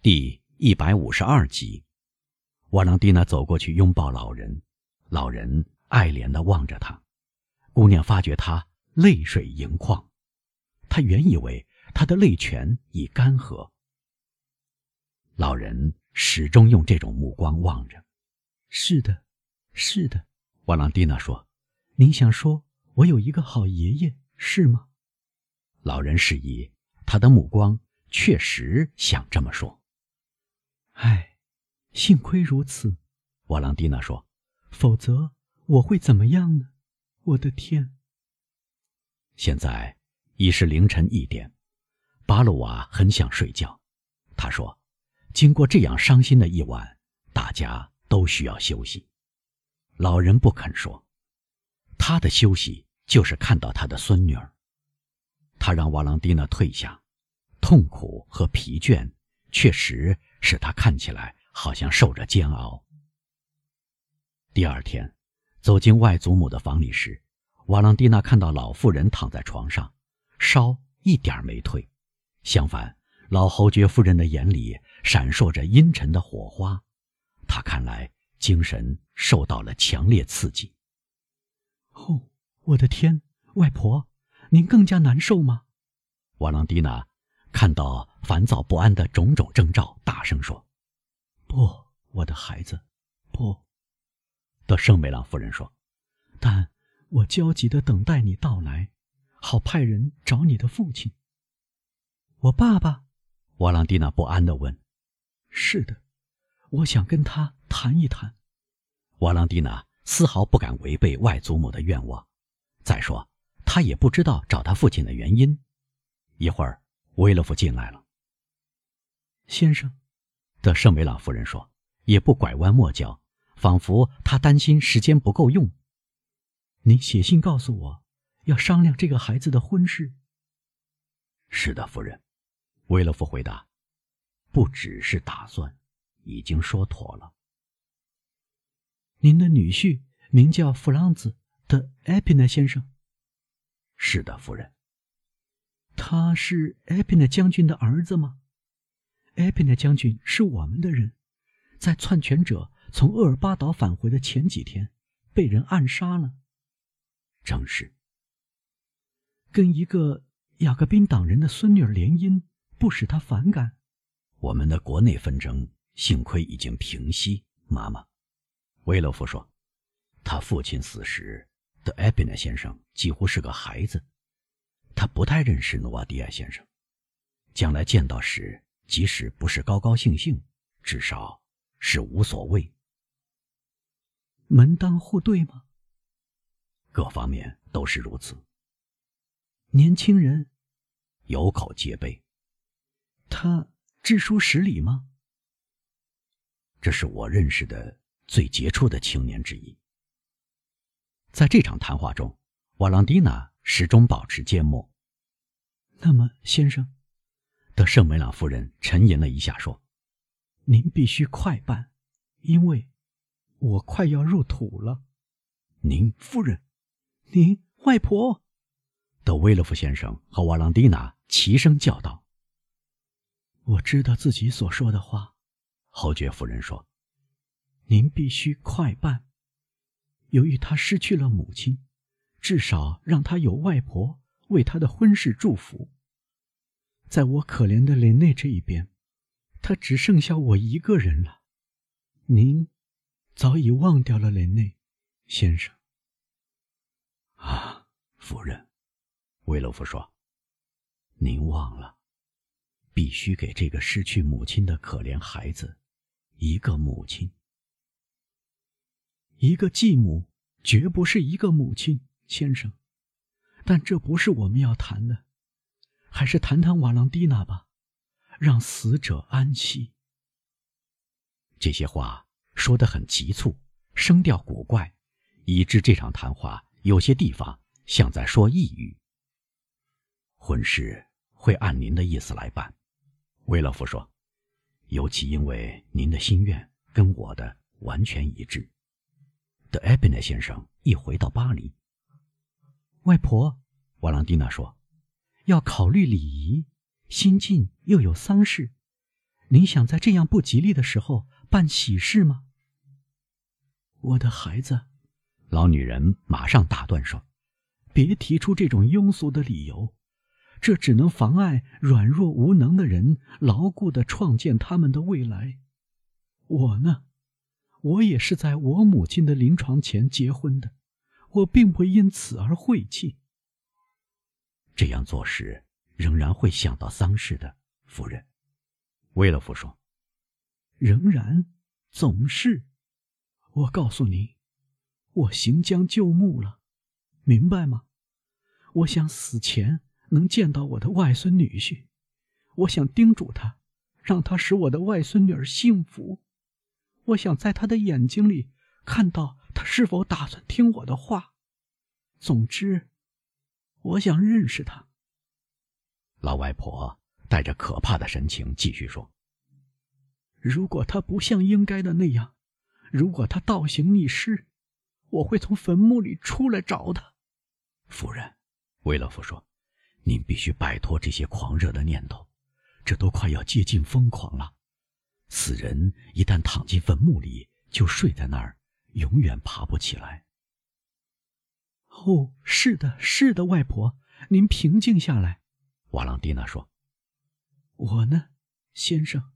第一百五十二集，瓦朗蒂娜走过去拥抱老人，老人爱怜的望着她。姑娘发觉她泪水盈眶，她原以为她的泪泉已干涸。老人始终用这种目光望着。是的，是的，瓦朗蒂娜说：“您想说我有一个好爷爷，是吗？”老人示意，他的目光确实想这么说。唉，幸亏如此，瓦朗蒂娜说，否则我会怎么样呢？我的天！现在已是凌晨一点，巴鲁瓦很想睡觉。他说：“经过这样伤心的一晚，大家都需要休息。”老人不肯说，他的休息就是看到他的孙女儿。他让瓦朗蒂娜退下，痛苦和疲倦确实。使他看起来好像受着煎熬。第二天，走进外祖母的房里时，瓦朗蒂娜看到老妇人躺在床上，烧一点没退，相反，老侯爵夫人的眼里闪烁着阴沉的火花，她看来精神受到了强烈刺激。哦，我的天，外婆，您更加难受吗？瓦朗蒂娜。看到烦躁不安的种种征兆，大声说：“不，我的孩子，不。”德圣梅朗夫人说：“但我焦急地等待你到来，好派人找你的父亲。”我爸爸，瓦朗蒂娜不安地问：“是的，我想跟他谈一谈。”瓦朗蒂娜丝毫不敢违背外祖母的愿望。再说，他也不知道找他父亲的原因。一会儿。维勒夫进来了。先生，德圣梅朗夫人说，也不拐弯抹角，仿佛她担心时间不够用。您写信告诉我，要商量这个孩子的婚事。是的，夫人，维勒夫回答。不只是打算，已经说妥了。您的女婿名叫弗朗兹的埃皮奈先生。是的，夫人。他是埃皮内将军的儿子吗？埃皮内将军是我们的人，在篡权者从厄尔巴岛返回的前几天，被人暗杀了。正是。跟一个雅各宾党人的孙女联姻，不使他反感。我们的国内纷争幸亏已经平息。妈妈，维勒夫说，他父亲死时的埃皮内先生几乎是个孩子。他不太认识努瓦迪亚先生，将来见到时，即使不是高高兴兴，至少是无所谓。门当户对吗？各方面都是如此。年轻人，有口皆碑。他知书识礼吗？这是我认识的最杰出的青年之一。在这场谈话中，瓦朗蒂娜。始终保持缄默。那么，先生，德圣梅朗夫人沉吟了一下，说：“您必须快办，因为我快要入土了。”您夫人，您外婆，德威勒夫先生和瓦朗蒂娜齐声叫道：“我知道自己所说的话。”侯爵夫人说：“您必须快办，由于他失去了母亲。”至少让他有外婆为他的婚事祝福。在我可怜的雷内这一边，他只剩下我一个人了。您早已忘掉了雷内，先生。啊，夫人，维洛夫说：“您忘了，必须给这个失去母亲的可怜孩子一个母亲。一个继母绝不是一个母亲。”先生，但这不是我们要谈的，还是谈谈瓦朗蒂娜吧，让死者安息。这些话说得很急促，声调古怪，以致这场谈话有些地方像在说呓语。婚事会按您的意思来办，维勒夫说，尤其因为您的心愿跟我的完全一致。德埃宾内先生一回到巴黎。外婆，瓦朗蒂娜说：“要考虑礼仪，新晋又有丧事，您想在这样不吉利的时候办喜事吗？我的孩子，老女人马上打断说：“别提出这种庸俗的理由，这只能妨碍软弱无能的人牢固的创建他们的未来。我呢，我也是在我母亲的临床前结婚的，我并不因此而晦气。这样做时仍然会想到丧事的，夫人。”威勒夫说：“仍然，总是。”我告诉你，我行将就木了，明白吗？我想死前能见到我的外孙女婿，我想叮嘱他，让他使我的外孙女儿幸福。我想在他的眼睛里看到他是否打算听我的话。总之，我想认识他。老外婆带着可怕的神情继续说：“如果他不像应该的那样。”如果他倒行逆施，我会从坟墓里出来找他。夫人，维勒夫说：“您必须摆脱这些狂热的念头，这都快要接近疯狂了。死人一旦躺进坟墓里，就睡在那儿，永远爬不起来。”哦，是的，是的，外婆，您平静下来。”瓦朗蒂娜说。“我呢，先生，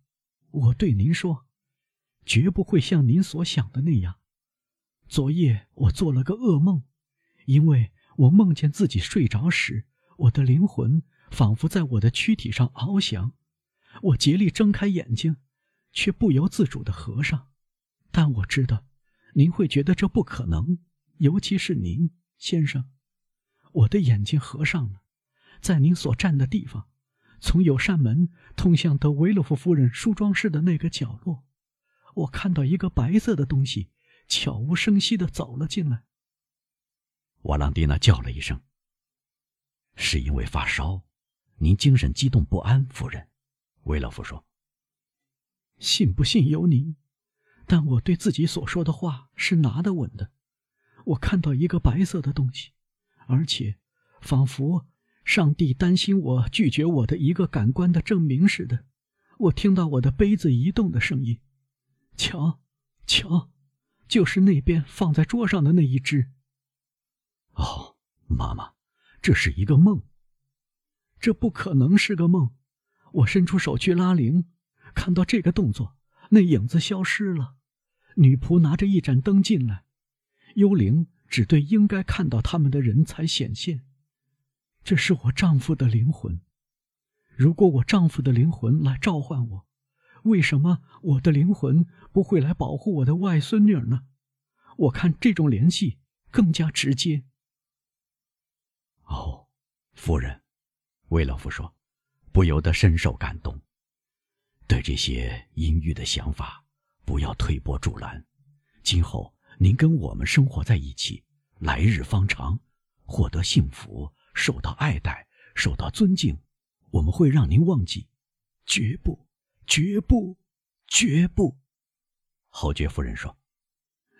我对您说。”绝不会像您所想的那样。昨夜我做了个噩梦，因为我梦见自己睡着时，我的灵魂仿佛在我的躯体上翱翔。我竭力睁开眼睛，却不由自主地合上。但我知道，您会觉得这不可能，尤其是您，先生。我的眼睛合上了，在您所站的地方，从有扇门通向德维洛夫夫人梳妆室的那个角落。我看到一个白色的东西，悄无声息的走了进来。瓦朗蒂娜叫了一声：“是因为发烧，您精神激动不安，夫人。”维勒夫说：“信不信由您，但我对自己所说的话是拿得稳的。我看到一个白色的东西，而且仿佛上帝担心我拒绝我的一个感官的证明似的。我听到我的杯子移动的声音。”瞧，瞧，就是那边放在桌上的那一只。哦，妈妈，这是一个梦。这不可能是个梦。我伸出手去拉铃，看到这个动作，那影子消失了。女仆拿着一盏灯进来，幽灵只对应该看到他们的人才显现。这是我丈夫的灵魂。如果我丈夫的灵魂来召唤我。为什么我的灵魂不会来保护我的外孙女呢？我看这种联系更加直接。哦，夫人，魏老夫说，不由得深受感动。对这些阴郁的想法，不要推波助澜。今后您跟我们生活在一起，来日方长，获得幸福，受到爱戴，受到尊敬，我们会让您忘记，绝不。绝不，绝不。侯爵夫人说：“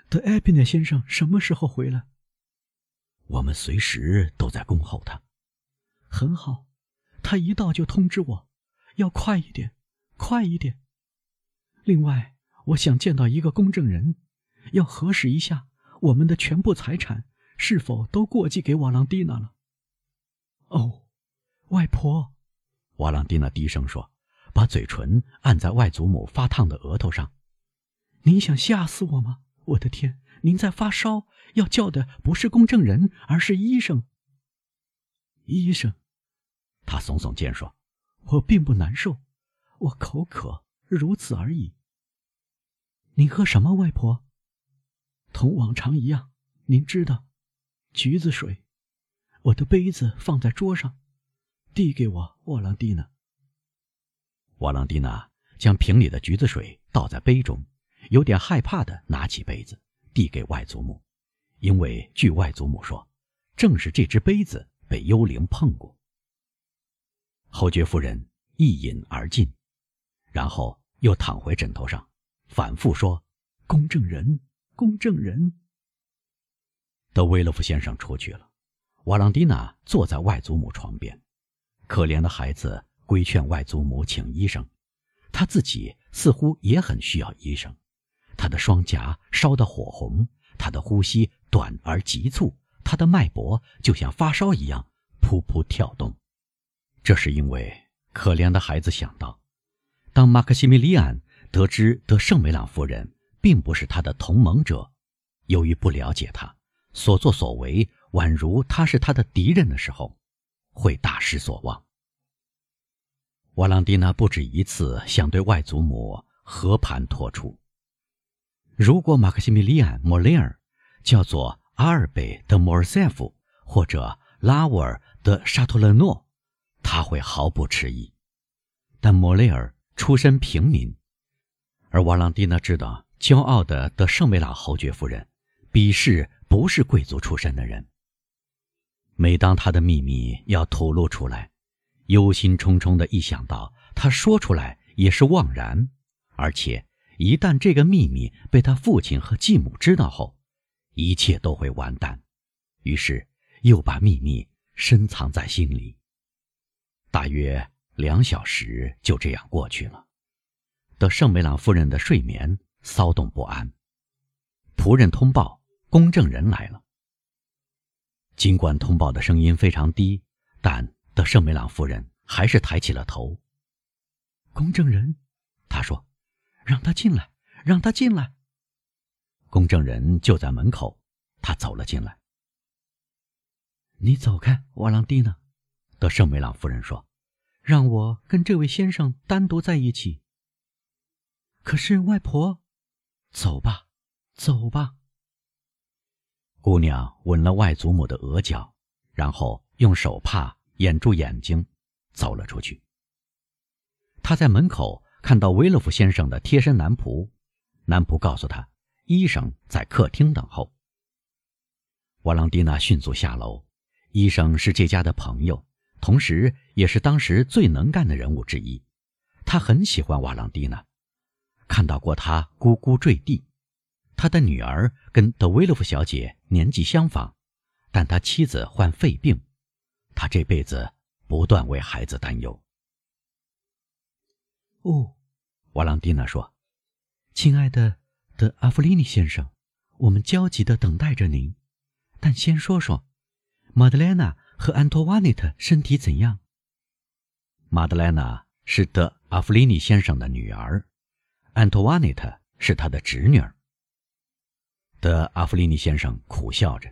德埃比涅先生什么时候回来？我们随时都在恭候他。很好，他一到就通知我，要快一点，快一点。另外，我想见到一个公证人，要核实一下我们的全部财产是否都过继给瓦朗蒂娜了。哦，外婆，瓦朗蒂娜低声说。”把嘴唇按在外祖母发烫的额头上，您想吓死我吗？我的天，您在发烧，要叫的不是公证人，而是医生。医生，他耸耸肩说：“我并不难受，我口渴，如此而已。”您喝什么，外婆？同往常一样，您知道，橘子水。我的杯子放在桌上，递给我，沃朗蒂娜。瓦朗蒂娜将瓶里的橘子水倒在杯中，有点害怕的拿起杯子，递给外祖母，因为据外祖母说，正是这只杯子被幽灵碰过。侯爵夫人一饮而尽，然后又躺回枕头上，反复说：“公证人，公证人。”德威勒夫先生出去了，瓦朗蒂娜坐在外祖母床边，可怜的孩子。规劝外祖母请医生，他自己似乎也很需要医生。他的双颊烧得火红，他的呼吸短而急促，他的脉搏就像发烧一样噗噗跳动。这是因为可怜的孩子想到，当马克西米利安得知德圣梅朗夫人并不是他的同盟者，由于不了解他，所作所为宛如他是他的敌人的时候，会大失所望。瓦朗蒂娜不止一次想对外祖母和盘托出。如果马克西米利安·莫雷尔叫做阿尔贝·德·莫尔塞夫或者拉沃尔·德·沙托勒诺，他会毫不迟疑。但莫雷尔出身平民，而瓦朗蒂娜知道，骄傲的德圣梅拉侯爵夫人鄙视不是贵族出身的人。每当他的秘密要吐露出来，忧心忡忡的一想到他说出来也是枉然，而且。一旦这个秘密被他父亲和继母知道后，一切都会完蛋。于是又把秘密深藏在心里。大约两小时就这样过去了。德圣梅朗夫人的睡眠骚动不安。仆人通报，公证人来了。尽管通报的声音非常低，但德圣梅朗夫人还是抬起了头。公证人，他说。让他进来，让他进来。公证人就在门口，他走了进来。你走开，瓦朗蒂娜，德圣梅朗夫人说：“让我跟这位先生单独在一起。”可是外婆，走吧，走吧。姑娘吻了外祖母的额角，然后用手帕掩住眼睛，走了出去。她在门口。看到威勒夫先生的贴身男仆，男仆告诉她，医生在客厅等候。瓦朗蒂娜迅速下楼。医生是这家的朋友，同时也是当时最能干的人物之一。他很喜欢瓦朗蒂娜，看到过他咕咕坠地。他的女儿跟德维勒夫小姐年纪相仿，但他妻子患肺病，他这辈子不断为孩子担忧。哦，瓦朗蒂娜说：“亲爱的德阿弗利尼先生，我们焦急地等待着您。但先说说，玛德莱娜和安托瓦内特身体怎样？”玛德莱娜是德阿弗利尼先生的女儿，安托瓦内特是他的侄女。德阿弗利尼先生苦笑着：“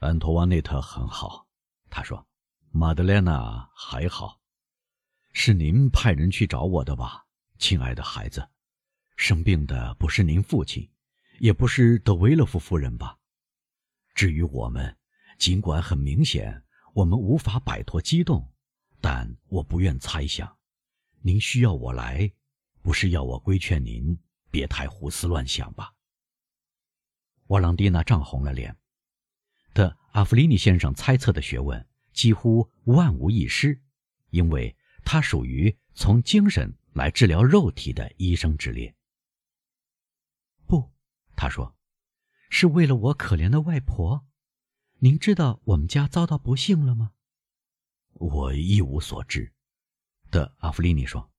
安托瓦内特很好。”他说：“玛德莲娜还好。”是您派人去找我的吧，亲爱的孩子？生病的不是您父亲，也不是德维勒夫夫人吧？至于我们，尽管很明显我们无法摆脱激动，但我不愿猜想，您需要我来，不是要我规劝您别太胡思乱想吧？瓦朗蒂娜涨红了脸。的阿弗利尼先生猜测的学问几乎万无一失，因为。他属于从精神来治疗肉体的医生之列。不，他说，是为了我可怜的外婆。您知道我们家遭到不幸了吗？我一无所知。的阿弗利尼说。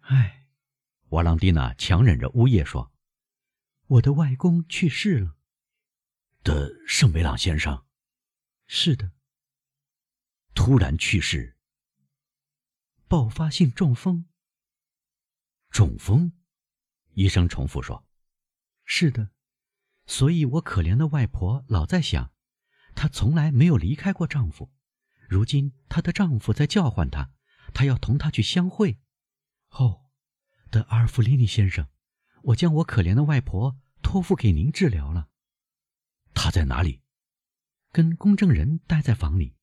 唉，瓦朗蒂娜强忍着呜咽说：“我的外公去世了。”的圣维朗先生。是的。突然去世。爆发性中风。中风，医生重复说：“是的。”所以，我可怜的外婆老在想，她从来没有离开过丈夫。如今，她的丈夫在叫唤她，她要同他去相会。哦，的阿尔弗利尼先生，我将我可怜的外婆托付给您治疗了。她在哪里？跟公证人待在房里。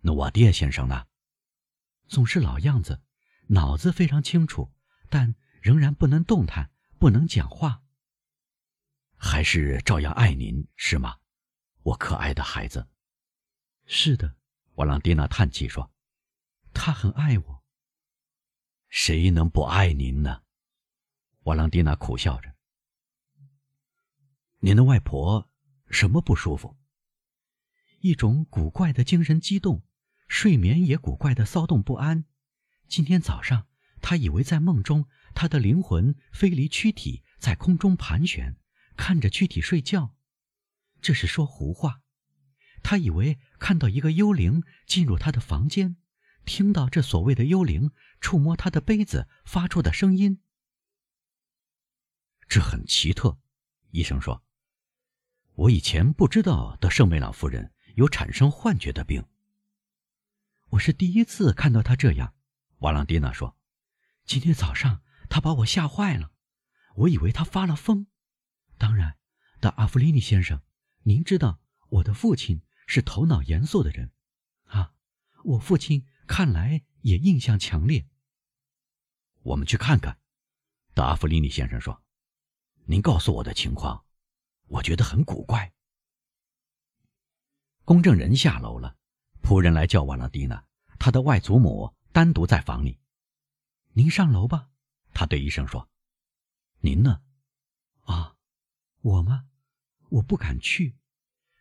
那瓦蒂先生呢？总是老样子，脑子非常清楚，但仍然不能动弹，不能讲话。还是照样爱您，是吗，我可爱的孩子？是的，瓦朗蒂娜叹气说：“他很爱我。谁能不爱您呢？”瓦朗蒂娜苦笑着。您的外婆什么不舒服？一种古怪的精神激动。睡眠也古怪的骚动不安，今天早上，他以为在梦中，他的灵魂飞离躯体，在空中盘旋，看着躯体睡觉。这是说胡话。他以为看到一个幽灵进入他的房间，听到这所谓的幽灵触摸他的杯子发出的声音。这很奇特，医生说。我以前不知道德圣梅朗夫人有产生幻觉的病。我是第一次看到她这样，瓦朗蒂娜说。今天早上她把我吓坏了，我以为她发了疯。当然，的阿弗利尼先生，您知道我的父亲是头脑严肃的人，啊，我父亲看来也印象强烈。我们去看看，德阿弗利尼先生说。您告诉我的情况。我觉得很古怪。公证人下楼了，仆人来叫瓦拉蒂娜，他的外祖母单独在房里。您上楼吧，他对医生说。您呢？啊，我吗？我不敢去。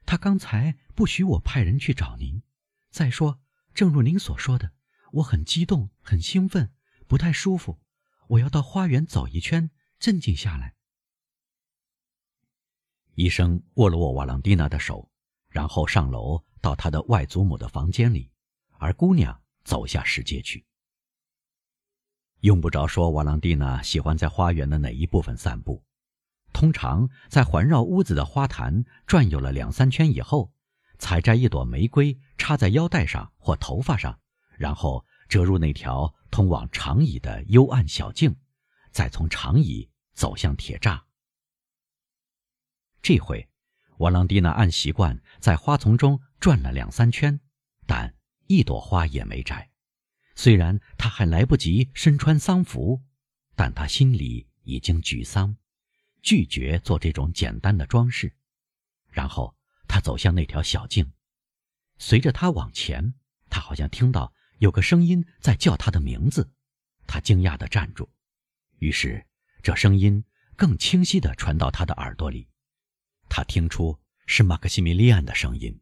他刚才不许我派人去找您。再说，正如您所说的，我很激动，很兴奋，不太舒服。我要到花园走一圈，镇静下来。医生握了握瓦朗蒂娜的手，然后上楼到他的外祖母的房间里，而姑娘走下石阶去。用不着说，瓦朗蒂娜喜欢在花园的哪一部分散步。通常在环绕屋子的花坛转悠了两三圈以后，采摘一朵玫瑰插在腰带上或头发上，然后折入那条通往长椅的幽暗小径，再从长椅走向铁栅。这回，瓦朗蒂娜按习惯在花丛中转了两三圈，但一朵花也没摘。虽然她还来不及身穿丧服，但她心里已经沮丧，拒绝做这种简单的装饰。然后，他走向那条小径，随着他往前，他好像听到有个声音在叫他的名字。他惊讶地站住，于是这声音更清晰地传到他的耳朵里。他听出是马克西米利安的声音。